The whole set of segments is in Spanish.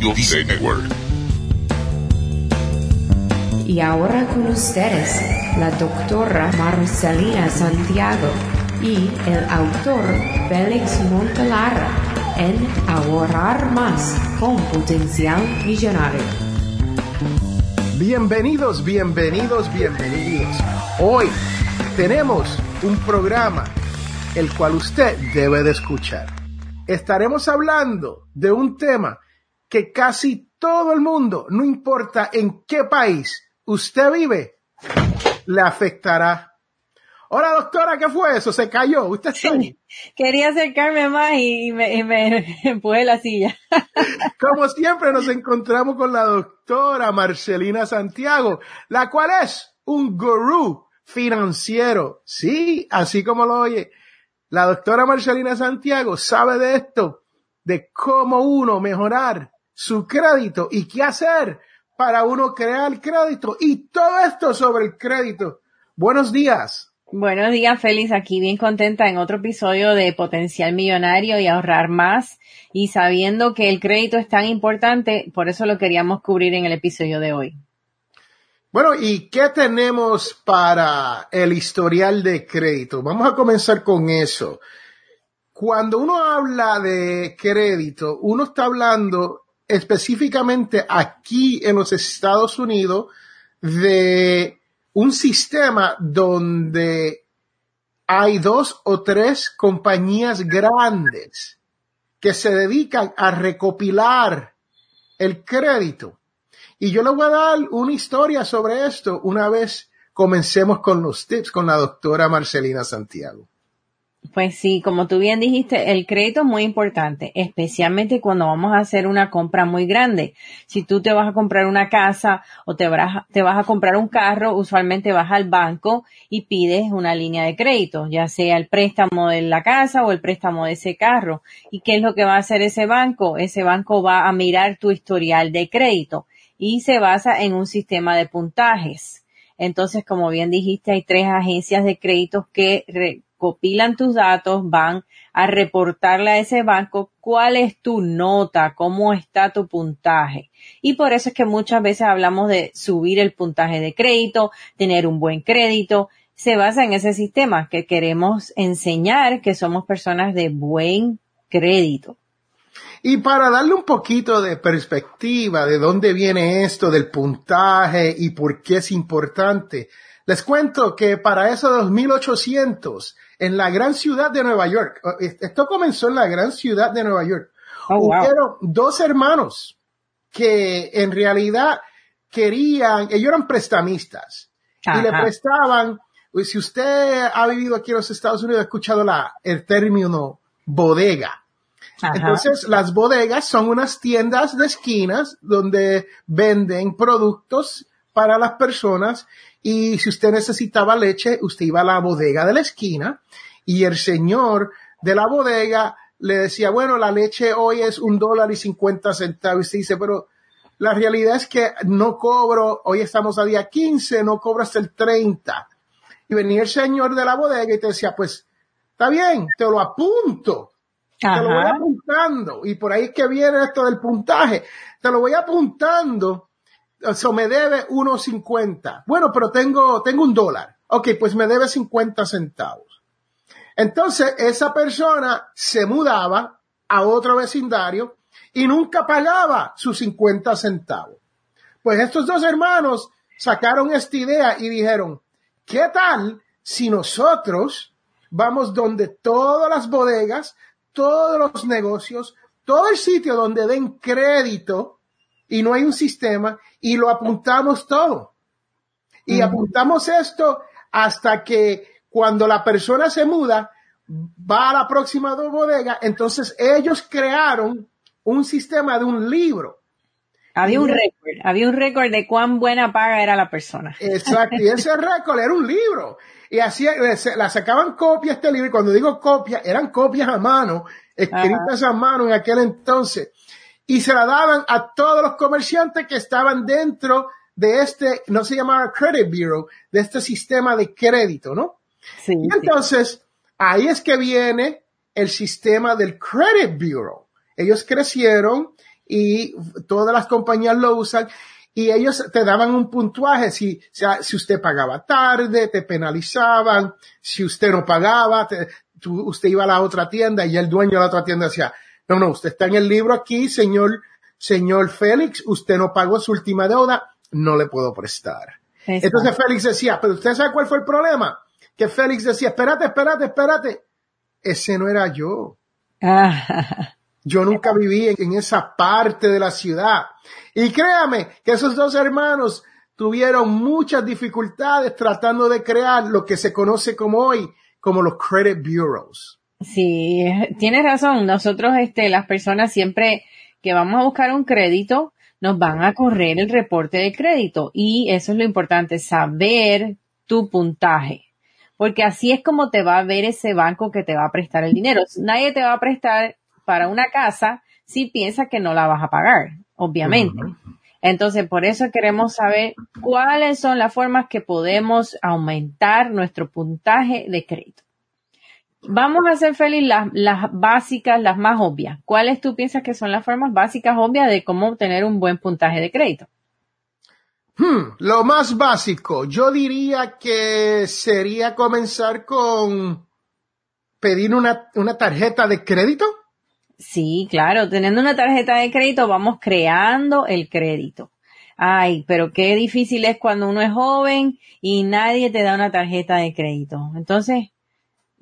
Network. Y ahora con ustedes, la doctora Marcelina Santiago y el autor Félix Montelara en Ahorrar Más con Potencial Millonario. Bienvenidos, bienvenidos, bienvenidos. Hoy tenemos un programa el cual usted debe de escuchar. Estaremos hablando de un tema que casi todo el mundo, no importa en qué país usted vive, le afectará. Hola doctora, ¿qué fue eso? ¿Se cayó? ¿Usted está ahí? Quería acercarme más y me, y me empujé la silla. Como siempre nos encontramos con la doctora Marcelina Santiago, la cual es un gurú financiero. Sí, así como lo oye. La doctora Marcelina Santiago sabe de esto, de cómo uno mejorar su crédito y qué hacer para uno crear crédito y todo esto sobre el crédito. Buenos días. Buenos días, Félix. Aquí bien contenta en otro episodio de Potencial Millonario y ahorrar más. Y sabiendo que el crédito es tan importante, por eso lo queríamos cubrir en el episodio de hoy. Bueno, ¿y qué tenemos para el historial de crédito? Vamos a comenzar con eso. Cuando uno habla de crédito, uno está hablando específicamente aquí en los Estados Unidos de un sistema donde hay dos o tres compañías grandes que se dedican a recopilar el crédito. Y yo le voy a dar una historia sobre esto una vez comencemos con los tips con la doctora Marcelina Santiago. Pues sí, como tú bien dijiste, el crédito es muy importante, especialmente cuando vamos a hacer una compra muy grande. Si tú te vas a comprar una casa o te vas, a comprar un carro, usualmente vas al banco y pides una línea de crédito, ya sea el préstamo de la casa o el préstamo de ese carro. ¿Y qué es lo que va a hacer ese banco? Ese banco va a mirar tu historial de crédito y se basa en un sistema de puntajes. Entonces, como bien dijiste, hay tres agencias de créditos que recopilan tus datos, van a reportarle a ese banco cuál es tu nota, cómo está tu puntaje. Y por eso es que muchas veces hablamos de subir el puntaje de crédito, tener un buen crédito. Se basa en ese sistema que queremos enseñar que somos personas de buen crédito. Y para darle un poquito de perspectiva de dónde viene esto del puntaje y por qué es importante, les cuento que para eso 2800, en la gran ciudad de Nueva York, esto comenzó en la gran ciudad de Nueva York, Oh, wow. hubieron dos hermanos que en realidad querían, ellos eran prestamistas y le prestaban, si usted ha vivido aquí en los Estados Unidos, ha escuchado la, el término bodega. Ajá. Entonces, las bodegas son unas tiendas de esquinas donde venden productos para las personas y si usted necesitaba leche, usted iba a la bodega de la esquina y el señor de la bodega le decía, bueno, la leche hoy es un dólar y cincuenta centavos. Y usted dice, pero la realidad es que no cobro, hoy estamos a día 15, no cobro hasta el 30. Y venía el señor de la bodega y te decía, pues, está bien, te lo apunto te lo voy apuntando. Y por ahí es que viene esto del puntaje. Te lo voy apuntando. Eso me debe 1.50. Bueno, pero tengo, tengo un dólar. Ok, pues me debe 50 centavos. Entonces, esa persona se mudaba a otro vecindario y nunca pagaba sus 50 centavos. Pues estos dos hermanos sacaron esta idea y dijeron, ¿qué tal si nosotros vamos donde todas las bodegas, todos los negocios, todo el sitio donde den crédito y no hay un sistema y lo apuntamos todo? Y apuntamos esto hasta que cuando la persona se muda, va a la próxima bodega, entonces ellos crearon un sistema de un libro. Había un récord, había un récord de cuán buena paga era la persona. Exacto, y ese récord era un libro. Y así eh, la sacaban copias este libro, y cuando digo copias, eran copias a mano, escritas a mano en aquel entonces. Y se la daban a todos los comerciantes que estaban dentro de este, no se llamaba Credit Bureau, de este sistema de crédito, ¿no? Sí, Y sí. entonces, ahí es que viene el sistema del Credit Bureau. Ellos crecieron y todas las compañías lo usan y ellos te daban un puntuaje si, si usted pagaba tarde, te penalizaban, si usted no pagaba, usted iba a la otra tienda y el dueño de la otra tienda decía, no, no, usted está en el libro aquí, señor, señor Félix, usted no pagó su última deuda, no le puedo prestar. Entonces Félix decía, pero usted sabe cuál fue el problema? Que Félix decía, espérate, espérate, espérate. Ese no era yo. Ah. Yo nunca viví en, esa parte de la ciudad. Y créame que esos dos hermanos tuvieron muchas dificultades tratando de crear lo que se conoce como hoy como los credit bureaus. Sí, tienes razón. Nosotros, este, las personas siempre que vamos a buscar un crédito, nos van a correr el reporte de crédito. Y eso es lo importante, saber tu puntaje. Porque así es como te va a ver ese banco que te va a prestar el dinero. Nadie te va a prestar para una casa si piensa que no la vas a pagar, obviamente. Entonces, por eso queremos saber cuáles son las formas que podemos aumentar nuestro puntaje de crédito. Vamos a hacer feliz las, las básicas, las más obvias. ¿Cuáles tú piensas que son las formas básicas obvias de cómo obtener un buen puntaje de crédito? Hmm, lo más básico, yo diría que sería comenzar con pedir una, una tarjeta de crédito. Sí, claro, teniendo una tarjeta de crédito vamos creando el crédito. Ay, pero qué difícil es cuando uno es joven y nadie te da una tarjeta de crédito. Entonces,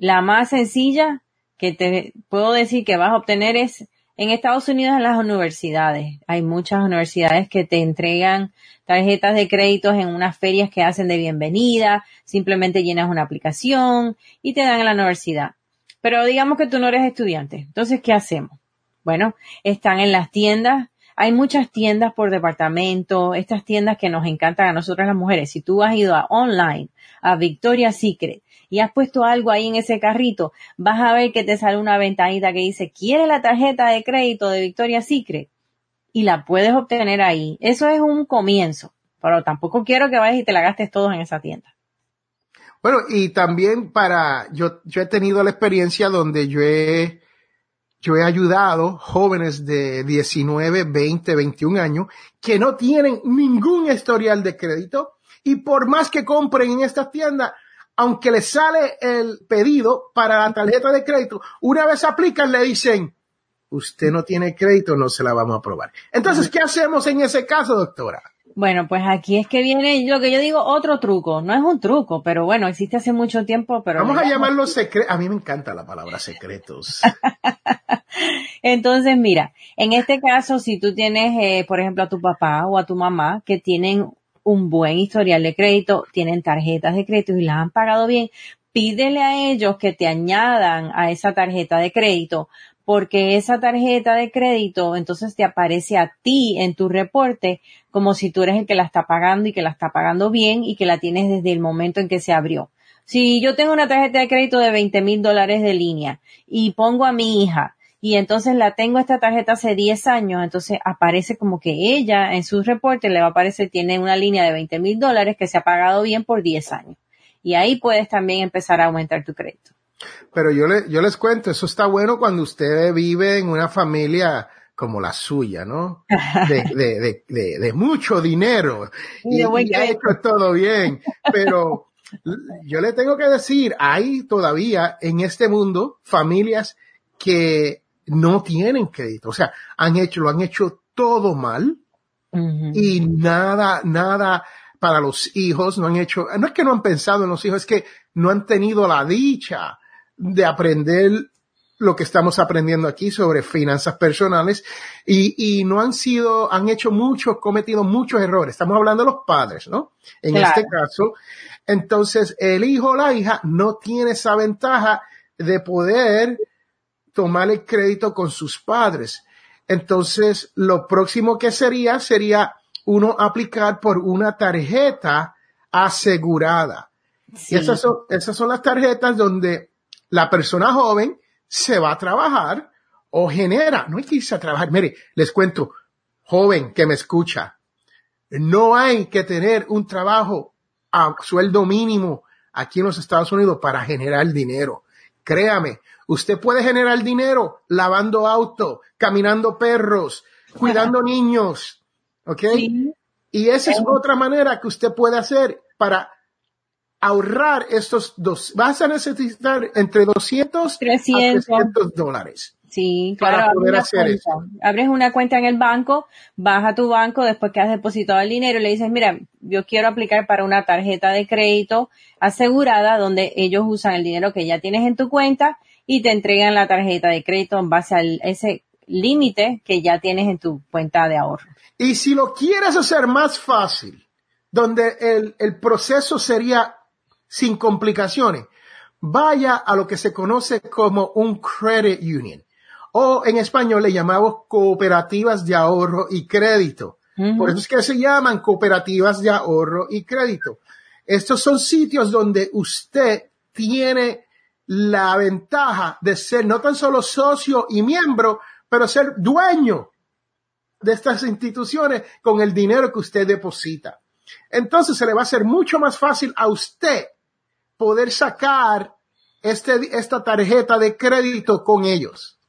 la más sencilla que te puedo decir que vas a obtener es en Estados Unidos en las universidades. Hay muchas universidades que te entregan tarjetas de créditos en unas ferias que hacen de bienvenida, simplemente llenas una aplicación y te dan en la universidad. Pero digamos que tú no eres estudiante. Entonces, ¿qué hacemos? Bueno, están en las tiendas. Hay muchas tiendas por departamento, estas tiendas que nos encantan a nosotras las mujeres. Si tú has ido a online, a Victoria's Secret, y has puesto algo ahí en ese carrito, vas a ver que te sale una ventanita que dice, ¿quiere la tarjeta de crédito de Victoria's Secret? Y la puedes obtener ahí. Eso es un comienzo, pero tampoco quiero que vayas y te la gastes todo en esa tienda. Bueno, y también para, yo, yo he tenido la experiencia donde yo he, yo he ayudado jóvenes de 19, 20, 21 años que no tienen ningún historial de crédito y por más que compren en estas tiendas, aunque le sale el pedido para la tarjeta de crédito, una vez aplican le dicen, usted no tiene crédito, no se la vamos a aprobar. Entonces, ¿qué hacemos en ese caso, doctora? Bueno, pues aquí es que viene lo que yo digo, otro truco. No es un truco, pero bueno, existe hace mucho tiempo, pero... Vamos a llamarlo secreto. A mí me encanta la palabra secretos. Entonces, mira, en este caso, si tú tienes, eh, por ejemplo, a tu papá o a tu mamá que tienen un buen historial de crédito, tienen tarjetas de crédito y las han pagado bien, pídele a ellos que te añadan a esa tarjeta de crédito, porque esa tarjeta de crédito entonces te aparece a ti en tu reporte como si tú eres el que la está pagando y que la está pagando bien y que la tienes desde el momento en que se abrió. Si yo tengo una tarjeta de crédito de 20 mil dólares de línea y pongo a mi hija y entonces la tengo esta tarjeta hace 10 años, entonces aparece como que ella en su reporte le va a aparecer, tiene una línea de 20 mil dólares que se ha pagado bien por 10 años. Y ahí puedes también empezar a aumentar tu crédito. Pero yo, le, yo les cuento, eso está bueno cuando usted vive en una familia como la suya, ¿no? De, de, de, de, mucho dinero. Y, y ha hecho todo bien. Pero yo le tengo que decir, hay todavía en este mundo familias que no tienen crédito. O sea, han hecho, lo han hecho todo mal y nada, nada para los hijos, no han hecho, no es que no han pensado en los hijos, es que no han tenido la dicha de aprender lo que estamos aprendiendo aquí sobre finanzas personales y, y no han sido, han hecho muchos, cometido muchos errores. Estamos hablando de los padres, ¿no? En este caso. Entonces, el hijo o la hija no tiene esa ventaja de poder tomar el crédito con sus padres. Entonces, lo próximo que sería sería uno aplicar por una tarjeta asegurada. Y esas son, esas son las tarjetas donde la persona joven se va a trabajar o genera, no hay que irse a trabajar. Mire, les cuento, joven que me escucha, no hay que tener un trabajo a sueldo mínimo aquí en los Estados Unidos para generar dinero. Créame, Usted puede generar dinero lavando auto, caminando perros, cuidando niños. ¿Ok? Y esa es otra manera que usted puede hacer para ahorrar estos dos. Vas a necesitar entre 200 300. a 300 dólares. Sí, Para claro. poder abres hacer una cuenta. Abres una cuenta en el banco, vas a tu banco después que has depositado el dinero y le dices, mira, yo quiero aplicar para una tarjeta de crédito asegurada donde ellos usan el dinero que ya tienes en tu cuenta y te entregan la tarjeta de crédito en base a ese límite que ya tienes en tu cuenta de ahorro. Y si lo quieres hacer más fácil, donde el, el proceso sería sin complicaciones, vaya a lo que se conoce como un credit union. O en español le llamamos cooperativas de ahorro y crédito. Por eso es que se llaman cooperativas de ahorro y crédito. Estos son sitios donde usted tiene la ventaja de ser no tan solo socio y miembro, pero ser dueño de estas instituciones con el dinero que usted deposita. Entonces se le va a hacer mucho más fácil a usted poder sacar este, esta tarjeta de crédito con ellos.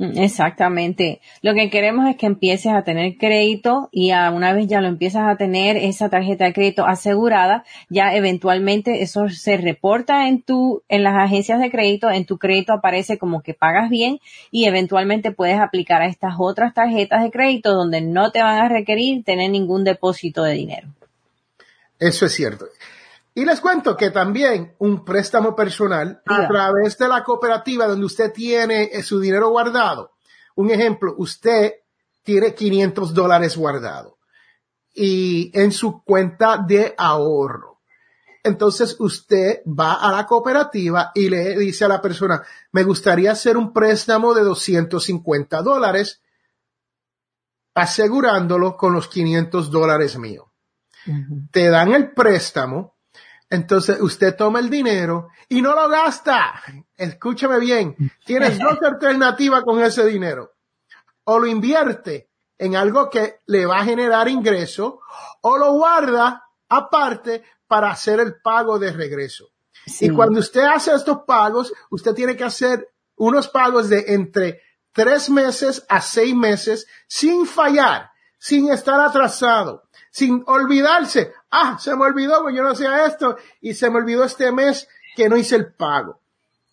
Exactamente. Lo que queremos es que empieces a tener crédito y a una vez ya lo empiezas a tener esa tarjeta de crédito asegurada, ya eventualmente eso se reporta en tu en las agencias de crédito, en tu crédito aparece como que pagas bien y eventualmente puedes aplicar a estas otras tarjetas de crédito donde no te van a requerir tener ningún depósito de dinero. Eso es cierto. Y les cuento que también un préstamo personal a través de la cooperativa donde usted tiene eh, su dinero guardado. Un ejemplo, usted tiene 500 dólares guardado y en su cuenta de ahorro. Entonces usted va a la cooperativa y le dice a la persona, me gustaría hacer un préstamo de 250 dólares asegurándolo con los 500 dólares míos te dan el préstamo, entonces usted toma el dinero y no lo gasta. Escúchame bien, tienes dos alternativas con ese dinero. O lo invierte en algo que le va a generar ingreso o lo guarda aparte para hacer el pago de regreso. Sí. Y cuando usted hace estos pagos, usted tiene que hacer unos pagos de entre tres meses a seis meses sin fallar, sin estar atrasado, sin olvidarse. Ah, se me olvidó, pues yo no hacía esto y se me olvidó este mes que no hice el pago.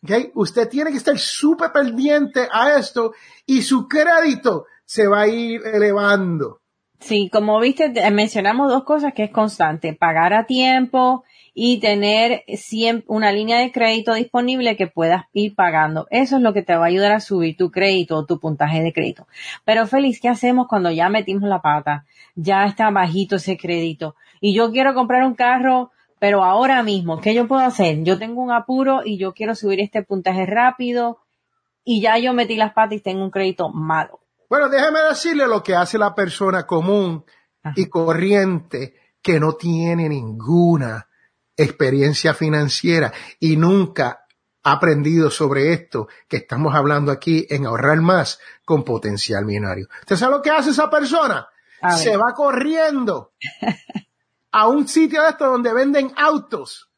¿Ok? Usted tiene que estar súper pendiente a esto y su crédito se va a ir elevando. Sí, como viste, te- mencionamos dos cosas que es constante, pagar a tiempo y tener siempre una línea de crédito disponible que puedas ir pagando. Eso es lo que te va a ayudar a subir tu crédito o tu puntaje de crédito. Pero Félix, ¿qué hacemos cuando ya metimos la pata? Ya está bajito ese crédito y yo quiero comprar un carro, pero ahora mismo, ¿qué yo puedo hacer? Yo tengo un apuro y yo quiero subir este puntaje rápido y ya yo metí las patas y tengo un crédito malo. Bueno, déjeme decirle lo que hace la persona común Ajá. y corriente que no tiene ninguna experiencia financiera y nunca ha aprendido sobre esto que estamos hablando aquí en ahorrar más con potencial millonario. ¿Usted sabe lo que hace esa persona? Se va corriendo a un sitio de esto donde venden autos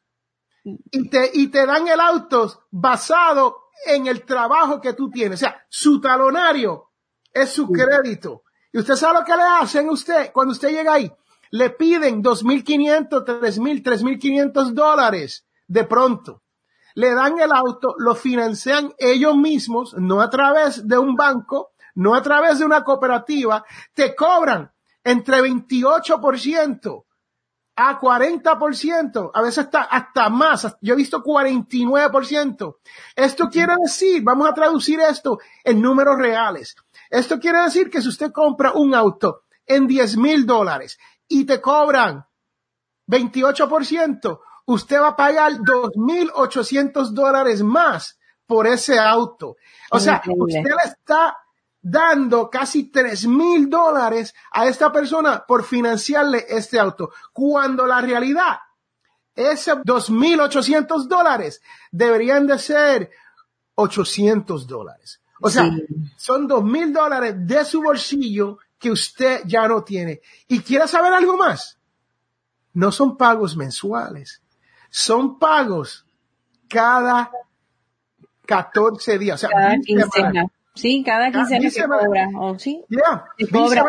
y te, y te dan el auto basado en el trabajo que tú tienes. O sea, su talonario es su crédito. Y usted sabe lo que le hacen a usted cuando usted llega ahí. Le piden 2.500, 3.000, 3.500 dólares de pronto. Le dan el auto, lo financian ellos mismos, no a través de un banco, no a través de una cooperativa. Te cobran entre 28% a 40%, a veces hasta, hasta más. Yo he visto 49%. Esto quiere decir, vamos a traducir esto en números reales. Esto quiere decir que si usted compra un auto en 10 mil dólares y te cobran 28%, usted va a pagar 2.800 dólares más por ese auto. O sea, usted le está dando casi tres mil dólares a esta persona por financiarle este auto, cuando la realidad, ese 2.800 dólares deberían de ser 800 dólares. O sea, Sí. son dos mil dólares de su bolsillo que usted ya no tiene. ¿Y quiere saber algo más? No son pagos mensuales, son pagos cada 14 días. O sea, Cada 20 semanas. quincena. Sí, cada quincena se díseme- cobra. O sí, Yeah, cobra.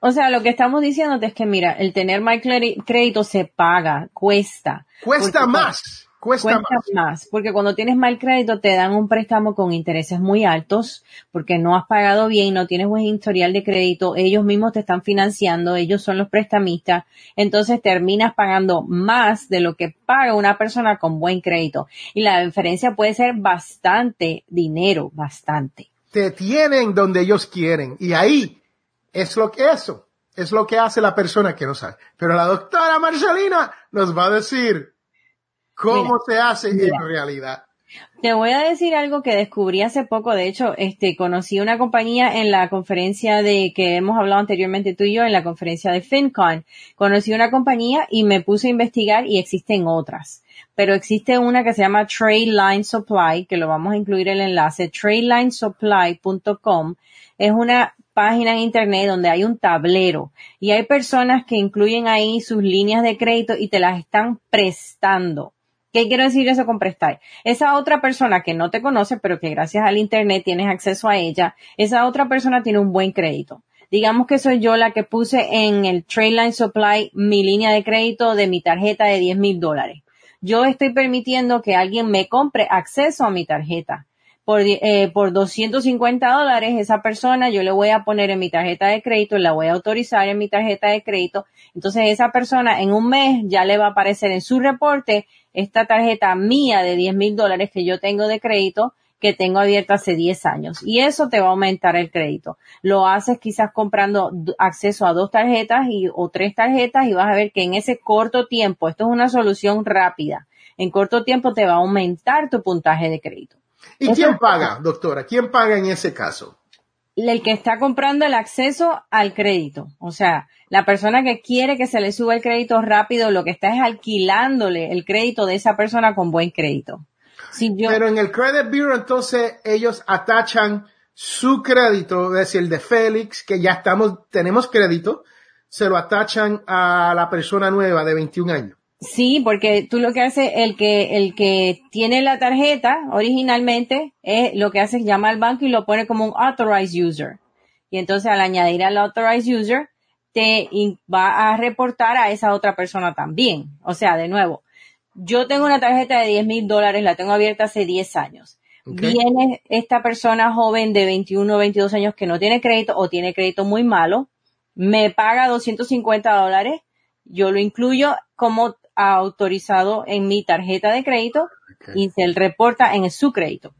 O sea, lo que estamos diciéndote es que mira, el tener más crédito se paga, cuesta. cuesta más, cuesta, Cuesta más. más, porque cuando tienes mal crédito te dan un préstamo con intereses muy altos, porque no has pagado bien, no tienes buen historial de crédito, ellos mismos te están financiando, ellos son los prestamistas, entonces terminas pagando más de lo que paga una persona con buen crédito. Y la diferencia puede ser bastante dinero, bastante. Te tienen donde ellos quieren y ahí es lo que eso es lo que hace la persona que no sabe. Pero la doctora Marcelina nos va a decir cómo se hace mira. en realidad. Te voy a decir algo que descubrí hace poco. De hecho, este, conocí una compañía en la conferencia de que hemos hablado anteriormente tú y yo, en la conferencia de FinCon. Conocí una compañía y me puse a investigar y existen otras. Pero existe una que se llama Trade Line Supply, que lo vamos a incluir el enlace, tradelinesupply.com. Es una página en internet donde hay un tablero y hay personas que incluyen ahí sus líneas de crédito y te las están prestando. ¿Qué quiero decir eso con prestar? Esa otra persona que no te conoce, pero que gracias al Internet tienes acceso a ella, esa otra persona tiene un buen crédito. Digamos que soy yo la que puse en el Tradeline Supply mi línea de crédito de mi tarjeta de 10 mil dólares. Yo estoy permitiendo que alguien me compre acceso a mi tarjeta. Por, eh, por 250 dólares, esa persona yo le voy a poner en mi tarjeta de crédito, la voy a autorizar en mi tarjeta de crédito. Entonces esa persona en un mes ya le va a aparecer en su reporte esta tarjeta mía de 10 mil dólares que yo tengo de crédito que tengo abierta hace 10 años. Y eso te va a aumentar el crédito. Lo haces quizás comprando acceso a dos tarjetas y, o tres tarjetas y vas a ver que en ese corto tiempo, esto es una solución rápida, en corto tiempo te va a aumentar tu puntaje de crédito. ¿Y quién paga, doctora? ¿Quién paga en ese caso? El que está comprando el acceso al crédito. O sea, la persona que quiere que se le suba el crédito rápido, lo que está es alquilándole el crédito de esa persona con buen crédito. Yo, Pero en el Credit Bureau entonces ellos atachan su crédito, es decir, el de Félix, que ya estamos, tenemos crédito, se lo atachan a la persona nueva de 21 años. Sí, porque tú lo que haces, el que, el que tiene la tarjeta originalmente, es lo que hace es llama al banco y lo pone como un authorized user. Y entonces al añadir al authorized user, te va a reportar a esa otra persona también. O sea, de nuevo, yo tengo una tarjeta de 10 mil dólares, la tengo abierta hace 10 años. Viene esta persona joven de 21 o 22 años que no tiene crédito o tiene crédito muy malo, me paga 250 dólares, yo lo incluyo como autorizado en mi tarjeta de crédito y se reporta en su crédito.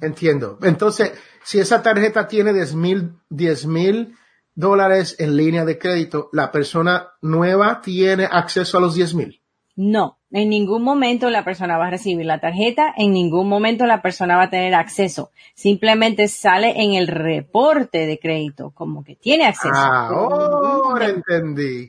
Entiendo. Entonces, si esa tarjeta tiene 10 mil, 10 mil dólares en línea de crédito, la persona nueva tiene acceso a los 10 mil. No, en ningún momento la persona va a recibir la tarjeta, en ningún momento la persona va a tener acceso. Simplemente sale en el reporte de crédito como que tiene acceso. Ah, ahora entendí.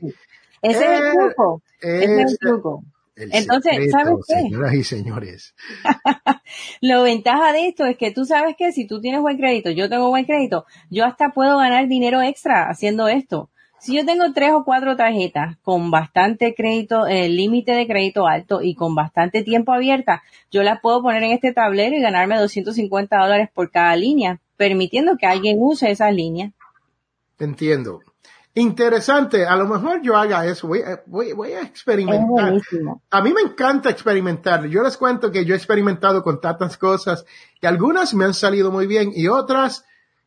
Ese es el eh, truco. Ese es el truco. El Entonces, secreto, ¿sabes qué? Señoras y señores. La ventaja de esto es que tú sabes que si tú tienes buen crédito, yo tengo buen crédito, yo hasta puedo ganar dinero extra haciendo esto. Si yo tengo tres o cuatro tarjetas con bastante crédito, eh, límite de crédito alto y con bastante tiempo abierta, yo las puedo poner en este tablero y ganarme 250 dólares por cada línea, permitiendo que alguien use esas líneas. Entiendo. Interesante. A lo mejor yo haga eso. Voy, a- voy, voy a experimentar. A mí me encanta experimentar. Yo les cuento que yo he experimentado con tantas cosas y algunas me han salido muy bien y otras,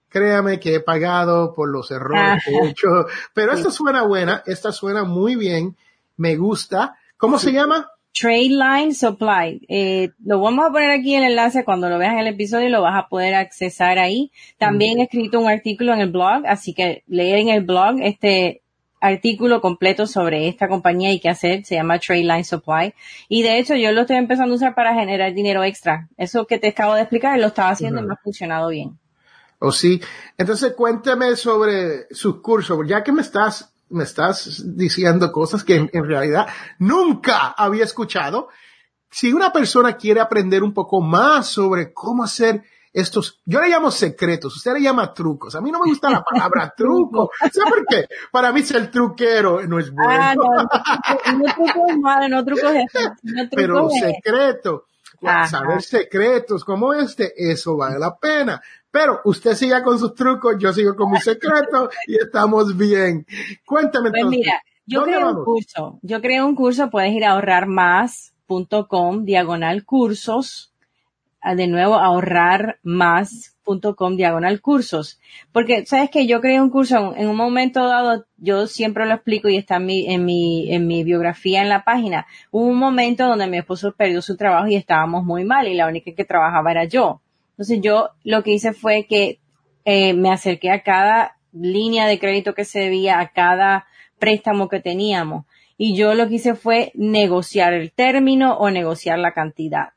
créame que he pagado por los errores que he hecho. Pero esta suena buena, esta suena muy bien, me gusta. ¿Cómo se llama? Trade Line Supply. Eh, lo vamos a poner aquí el enlace cuando lo veas en el episodio y lo vas a poder accesar ahí. También he escrito un artículo en el blog, así que leer en el blog este artículo completo sobre esta compañía y qué hacer. Se llama Trade Line Supply. Y de hecho yo lo estoy empezando a usar para generar dinero extra. Eso que te acabo de explicar lo estaba haciendo y me ha funcionado bien. ¿O sí? Entonces cuéntame sobre sus cursos, ya que me estás, me estás diciendo cosas que en, en realidad nunca había escuchado. Si una persona quiere aprender un poco más sobre cómo hacer estos, yo le llamo secretos, usted le llama trucos. A mí no me gusta la palabra truco. ¿Sabe por qué? Para mí ser truquero no es bueno. Ah, no, no, no truco es malo, no truco es. No truco pero secreto, Ajá. saber secretos como este, eso vale la pena. Pero usted siga con sus trucos, yo sigo con mi secreto y estamos bien. Cuéntame pues entonces. Mira, yo creo un curso, yo creo un curso, puedes ir a ahorrarmás.com, diagonal cursos, de nuevo ahorrar más.com diagonal cursos. Porque, sabes que yo creé un curso en un momento dado, yo siempre lo explico y está en mi, en mi, en mi biografía en la página. Hubo un momento donde mi esposo perdió su trabajo y estábamos muy mal y la única que trabajaba era yo. Entonces yo lo que hice fue que eh, me acerqué a cada línea de crédito que se debía, a cada préstamo que teníamos. Y yo lo que hice fue negociar el término o negociar la cantidad.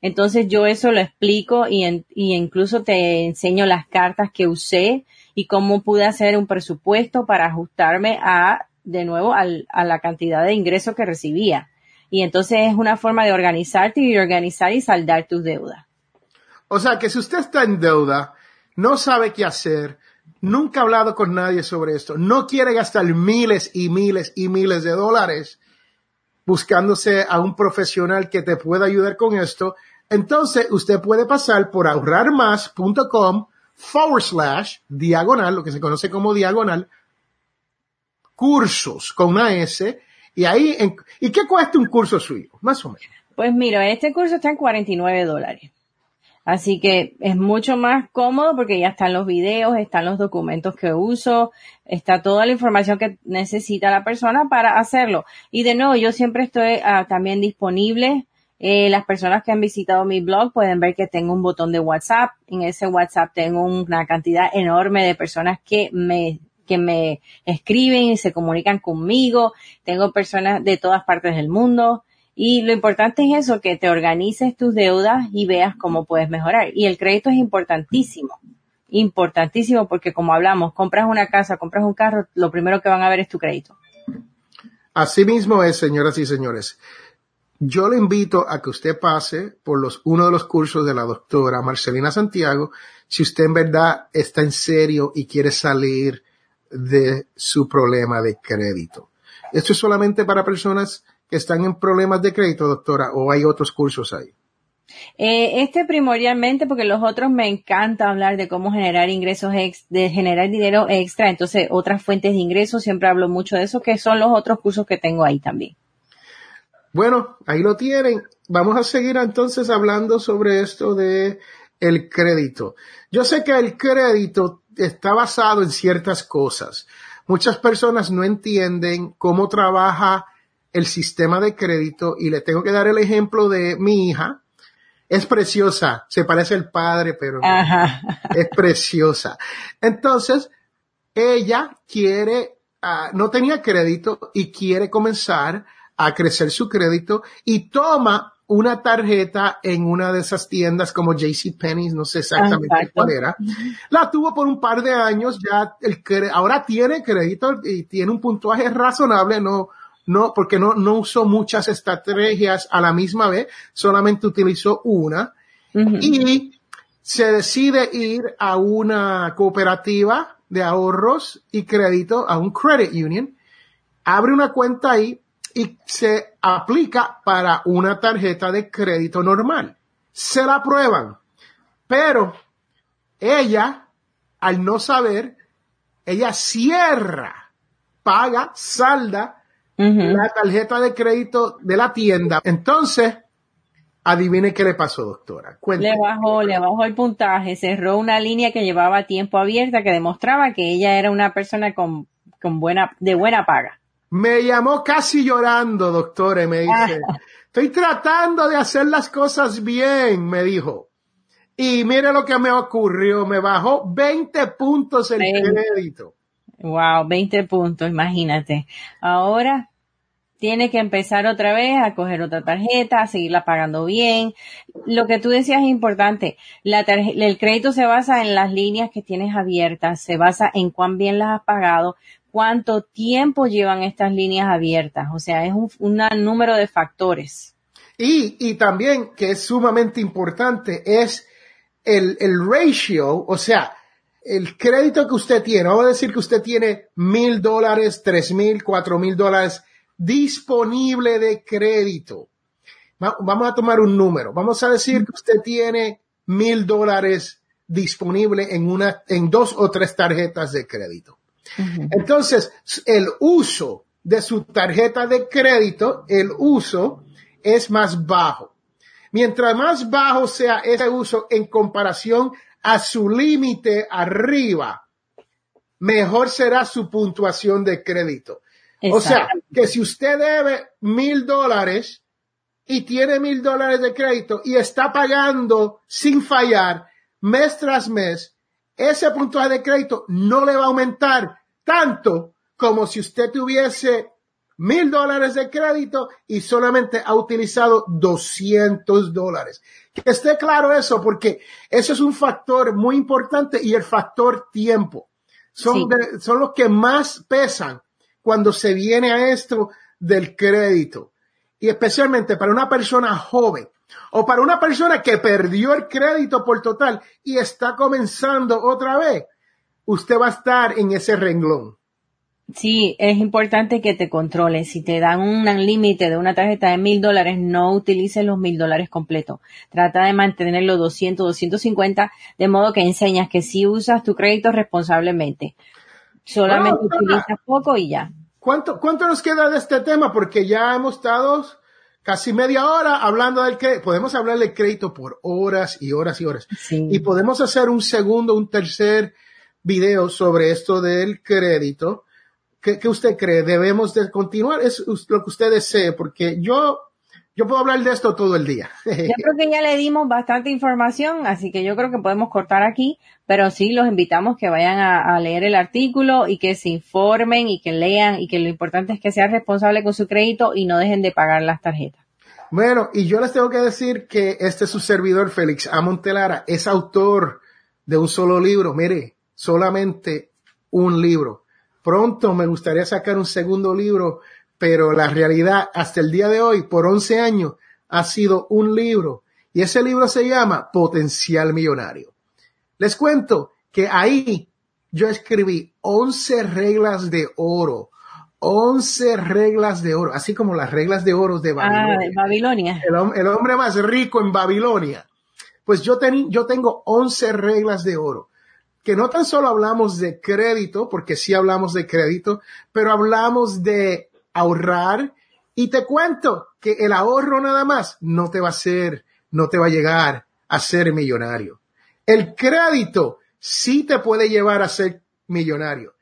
Entonces yo eso lo explico y, y incluso te enseño las cartas que usé y cómo pude hacer un presupuesto para ajustarme a, de nuevo, al, a la cantidad de ingresos que recibía. Y entonces es una forma de organizarte y organizar y saldar tus deudas. O sea que si usted está en deuda, no sabe qué hacer, nunca ha hablado con nadie sobre esto, no quiere gastar miles y miles y miles de dólares buscándose a un profesional que te pueda ayudar con esto, entonces usted puede pasar por ahorrarmás.com forward slash diagonal, lo que se conoce como diagonal, cursos con una S, y ahí, ¿y qué cuesta un curso suyo? Más o menos. Pues mira, este curso está en 49 dólares. Así que es mucho más cómodo porque ya están los videos, están los documentos que uso, está toda la información que necesita la persona para hacerlo. Y de nuevo, yo siempre estoy ah, también disponible. Eh, las personas que han visitado mi blog pueden ver que tengo un botón de WhatsApp. En ese WhatsApp tengo una cantidad enorme de personas que me que me escriben y se comunican conmigo. Tengo personas de todas partes del mundo. Y lo importante es eso, que te organices tus deudas y veas cómo puedes mejorar. Y el crédito es importantísimo, importantísimo porque como hablamos, compras una casa, compras un carro, lo primero que van a ver es tu crédito. Así mismo es, señoras y señores. Yo le invito a que usted pase por los, uno de los cursos de la doctora Marcelina Santiago, si usted en verdad está en serio y quiere salir de su problema de crédito. Esto es solamente para personas que están en problemas de crédito, doctora, o hay otros cursos ahí? Eh, este primordialmente porque los otros me encanta hablar de cómo generar ingresos, ex, de generar dinero extra, entonces otras fuentes de ingresos, siempre hablo mucho de eso, que son los otros cursos que tengo ahí también. Bueno, ahí lo tienen. Vamos a seguir entonces hablando sobre esto de el crédito. Yo sé que el crédito está basado en ciertas cosas. Muchas personas no entienden cómo trabaja el sistema de crédito y le tengo que dar el ejemplo de mi hija. Es preciosa, se parece al padre, pero es preciosa. Entonces, ella quiere, ah, no tenía crédito y quiere comenzar a crecer su crédito y toma una tarjeta en una de esas tiendas como JCPenney, no sé exactamente cuál era. La tuvo por un par de años, ya el, ahora tiene crédito y tiene un puntuaje razonable, no, no, porque no, no usó muchas estrategias a la misma vez, solamente utilizó una. Y se decide ir a una cooperativa de ahorros y crédito, a un credit union, abre una cuenta ahí y se aplica para una tarjeta de crédito normal. Se la aprueban, pero ella, al no saber, ella cierra, paga, salda la tarjeta de crédito de la tienda. Entonces, adivine qué le pasó, doctora. Le bajó, le bajó el puntaje, cerró una línea que llevaba tiempo abierta que demostraba que ella era una persona con, con buena, de buena paga. Me llamó casi llorando, doctora, y me dice, estoy tratando de hacer las cosas bien, me dijo. Y mire lo que me ocurrió, me bajó 20 puntos el crédito. Wow, 20 puntos, imagínate. Ahora tiene que empezar otra vez a coger otra tarjeta, a seguirla pagando bien. Lo que tú decías es importante. La el crédito se basa en las líneas que tienes abiertas, se basa en cuán bien las has pagado, cuánto tiempo llevan estas líneas abiertas. O sea, es un, número de factores. Y, y también, que es sumamente importante, es el, el ratio, o sea, el crédito que usted tiene, vamos a decir que usted tiene mil dólares, tres mil, cuatro mil dólares disponible de crédito. Vamos a tomar un número. Vamos a decir que usted tiene mil dólares disponible en una, en dos o tres tarjetas de crédito. Entonces, el uso de su tarjeta de crédito, el uso es más bajo. Mientras más bajo sea ese uso en comparación a su límite arriba, mejor será su puntuación de crédito. O sea, que si usted debe mil dólares y tiene mil dólares de crédito y está pagando sin fallar mes tras mes, ese puntaje de crédito no le va a aumentar tanto como si usted tuviese mil dólares de crédito y solamente ha utilizado 200 dólares. Que esté claro eso, porque eso es un factor muy importante y el factor tiempo. Son, son los que más pesan cuando se viene a esto del crédito. Y especialmente para una persona joven o para una persona que perdió el crédito por total y está comenzando otra vez, usted va a estar en ese renglón. Sí, es importante que te controles. Si te dan un límite de una tarjeta de mil dólares, no utilices los mil dólares completos. Trata de mantener los 200, 250, de modo que enseñas que si usas tu crédito responsablemente. Solamente utilizas poco y ya. ¿Cuánto, ¿Cuánto nos queda de este tema? Porque ya hemos estado casi media hora hablando del crédito. Podemos hablar del crédito por horas y horas y horas. Y podemos hacer un segundo, un tercer video sobre esto del crédito ¿Qué, usted cree? ¿Debemos de continuar? Es lo que usted desee, porque yo, yo puedo hablar de esto todo el día. Yo creo que ya le dimos bastante información, así que yo creo que podemos cortar aquí, pero sí los invitamos que vayan a, leer el artículo y que se informen y que lean y que lo importante es que sean responsables con su crédito y no dejen de pagar las tarjetas. Bueno, y yo les tengo que decir que este es su servidor, Félix Amontelara, es autor de un solo libro, mire, solamente un libro Pronto me gustaría sacar un segundo libro, pero la realidad hasta el día de hoy, por 11 años, ha sido un libro. Y ese libro se llama Potencial Millonario. Les cuento que ahí yo escribí 11 reglas de oro. 11 reglas de oro, así como las reglas de oro de Babilonia. Ah, de Babilonia. El, hombre más rico en Babilonia. Pues yo, yo tengo 11 reglas de oro que no tan solo hablamos de crédito, porque sí hablamos de crédito, pero hablamos de ahorrar y te cuento que el ahorro nada más no te va a hacer, no te va a llegar a ser millonario. El crédito sí te puede llevar a ser millonario.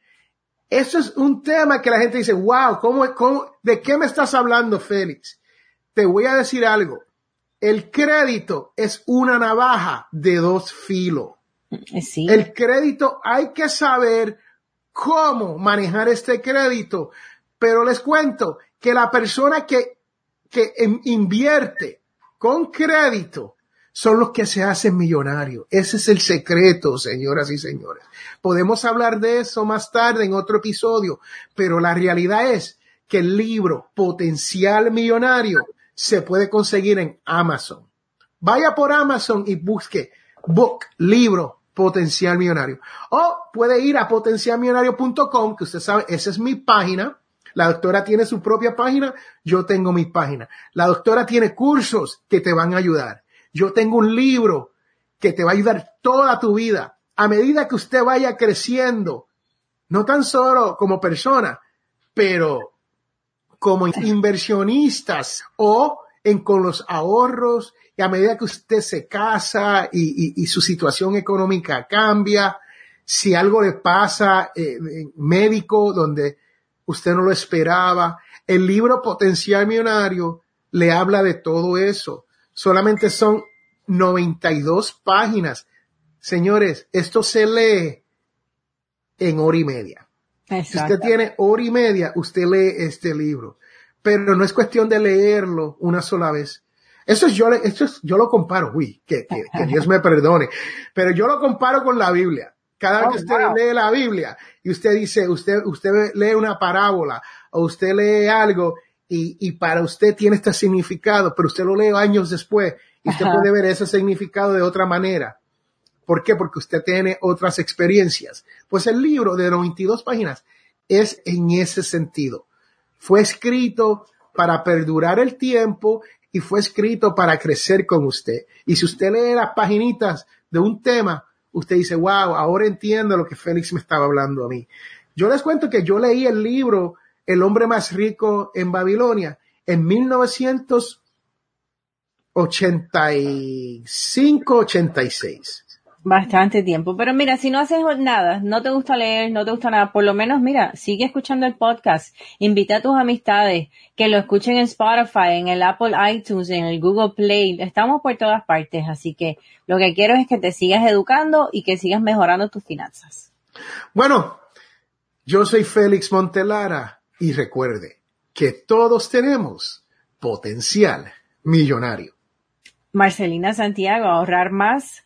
Eso es un tema que la gente dice, wow, ¿cómo, cómo, ¿de qué me estás hablando, Félix? Te voy a decir algo. El crédito es una navaja de dos filos. Eh, El crédito hay que saber cómo manejar este crédito, pero les cuento que la persona que, que invierte con crédito son los que se hacen millonarios. Ese es el secreto, señoras y señores. Podemos hablar de eso más tarde en otro episodio, pero la realidad es que el libro Potencial Millonario se puede conseguir en Amazon. Vaya por Amazon y busque book, libro, Potencial Millonario. O puede ir a potencialmillonario.com, que usted sabe, esa es mi página. La doctora tiene su propia página, yo tengo mi página. La doctora tiene cursos que te van a ayudar. Yo tengo un libro que te va a ayudar toda tu vida. A medida que usted vaya creciendo, no tan solo como persona, pero como inversionistas o en con los ahorros y a medida que usted se casa y, su situación económica cambia, si algo le pasa eh, médico donde usted no lo esperaba, el libro Potencial Millonario le habla de todo eso. Solamente son 92 páginas. Señores, esto se lee en hora y media. Si usted tiene hora y media, usted lee este libro. Pero no es cuestión de leerlo una sola vez. Eso es yo, esto es, yo lo comparo, uy, que, que, Dios me perdone, pero yo lo comparo con la Biblia. Cada vez que oh, usted lee la Biblia y usted dice, usted, usted lee una parábola o usted lee algo y, y para usted tiene este significado, pero usted lo lee años después y usted puede ver ese significado de otra manera. ¿Por qué? Porque usted tiene otras experiencias. Pues el libro de 92 páginas es en ese sentido. Fue escrito para perdurar el tiempo y fue escrito para crecer con usted. Y si usted lee las paginitas de un tema, usted dice, wow, ahora entiendo lo que Félix me estaba hablando a mí. Yo les cuento que yo leí el libro El hombre más rico en Babilonia en 1985, 86 bastante tiempo. Pero mira, si no haces nada, no te gusta leer, no te gusta nada, por lo menos mira, sigue escuchando el podcast, invita a tus amistades que lo escuchen en Spotify, en el Apple iTunes, en el Google Play, estamos por todas partes, así que lo que quiero es que te sigas educando y que sigas mejorando tus finanzas. Bueno, yo soy Félix Montelara y recuerde que todos tenemos potencial millonario. Marcelina Santiago, ahorrar más